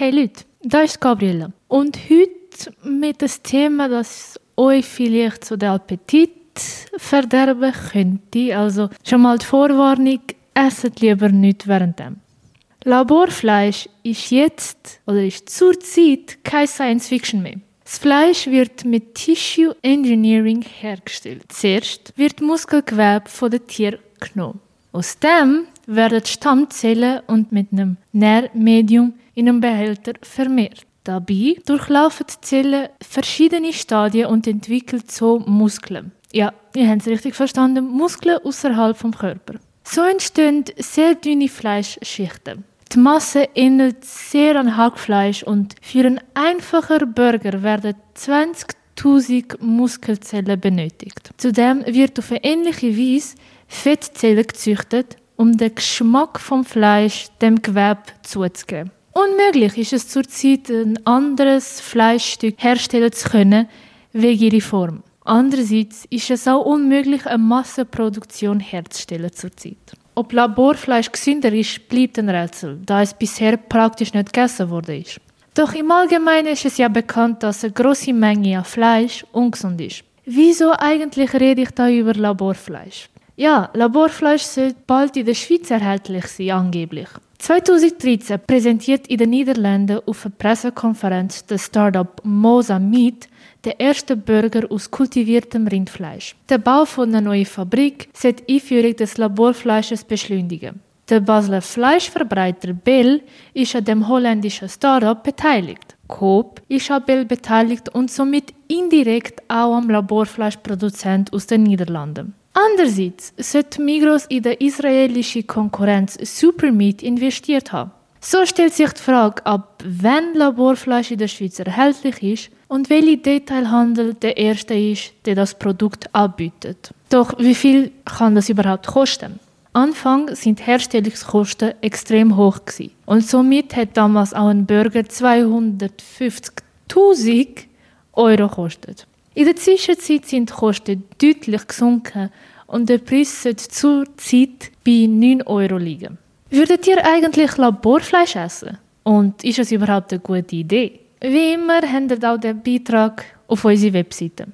Hey Leute, da ist Gabriela. Und heute mit dem Thema, das euch vielleicht so den Appetit verderben könnte. Also schon mal die Vorwarnung, esset lieber nicht währenddem. Laborfleisch ist jetzt oder ist zurzeit kein Science Fiction mehr. Das Fleisch wird mit Tissue Engineering hergestellt. Zuerst wird Muskelgewebe von den Tieren genommen. Aus dem werden Stammzellen und mit einem Nährmedium in einem Behälter vermehrt. Dabei durchlaufen die Zellen verschiedene Stadien und entwickeln so Muskeln. Ja, ihr habt es richtig verstanden, Muskeln außerhalb vom Körper. So entstehen sehr dünne Fleischschichten. Die Masse ähnelt sehr an Hackfleisch und für einen einfachen Burger werden 20.000 Muskelzellen benötigt. Zudem wird auf eine ähnliche Weise Fettzellen gezüchtet, um den Geschmack vom Fleisch dem Gewebe zuzugeben. Unmöglich ist es zurzeit, ein anderes Fleischstück herstellen zu können, wegen ihrer Form. Andererseits ist es auch unmöglich, eine Massenproduktion herzustellen zurzeit. Ob Laborfleisch gesünder ist, bleibt ein Rätsel, da es bisher praktisch nicht gegessen wurde. Doch im Allgemeinen ist es ja bekannt, dass eine große Menge an Fleisch ungesund ist. Wieso eigentlich rede ich da über Laborfleisch? Ja, Laborfleisch soll bald in der Schweiz erhältlich sein, angeblich. 2013 präsentiert in den Niederlanden auf einer Pressekonferenz das Startup Mosa Meat den ersten Burger aus kultiviertem Rindfleisch. Der Bau von einer neuen Fabrik soll die Einführung des Laborfleisches beschleunigen. Der Basler Fleischverbreiter Bell ist an dem holländischen Startup beteiligt. Coop ist an Bell beteiligt und somit indirekt auch am Laborfleischproduzent aus den Niederlanden. Andererseits sollte Migros in der israelischen Konkurrenz Supermeat investiert haben. So stellt sich die Frage, ab wann Laborfleisch in der Schweiz erhältlich ist und welcher Detailhandel der erste ist, der das Produkt anbietet. Doch wie viel kann das überhaupt kosten? Anfang sind Herstellungskosten extrem hoch gewesen. und somit hat damals auch ein Burger 250.000 Euro gekostet. In der Zwischenzeit sind die Kosten deutlich gesunken und der Preis sollte zurzeit bei 9 Euro liegen. Würdet ihr eigentlich Laborfleisch essen? Und ist es überhaupt eine gute Idee? Wie immer habt auch den Beitrag auf unserer Webseite.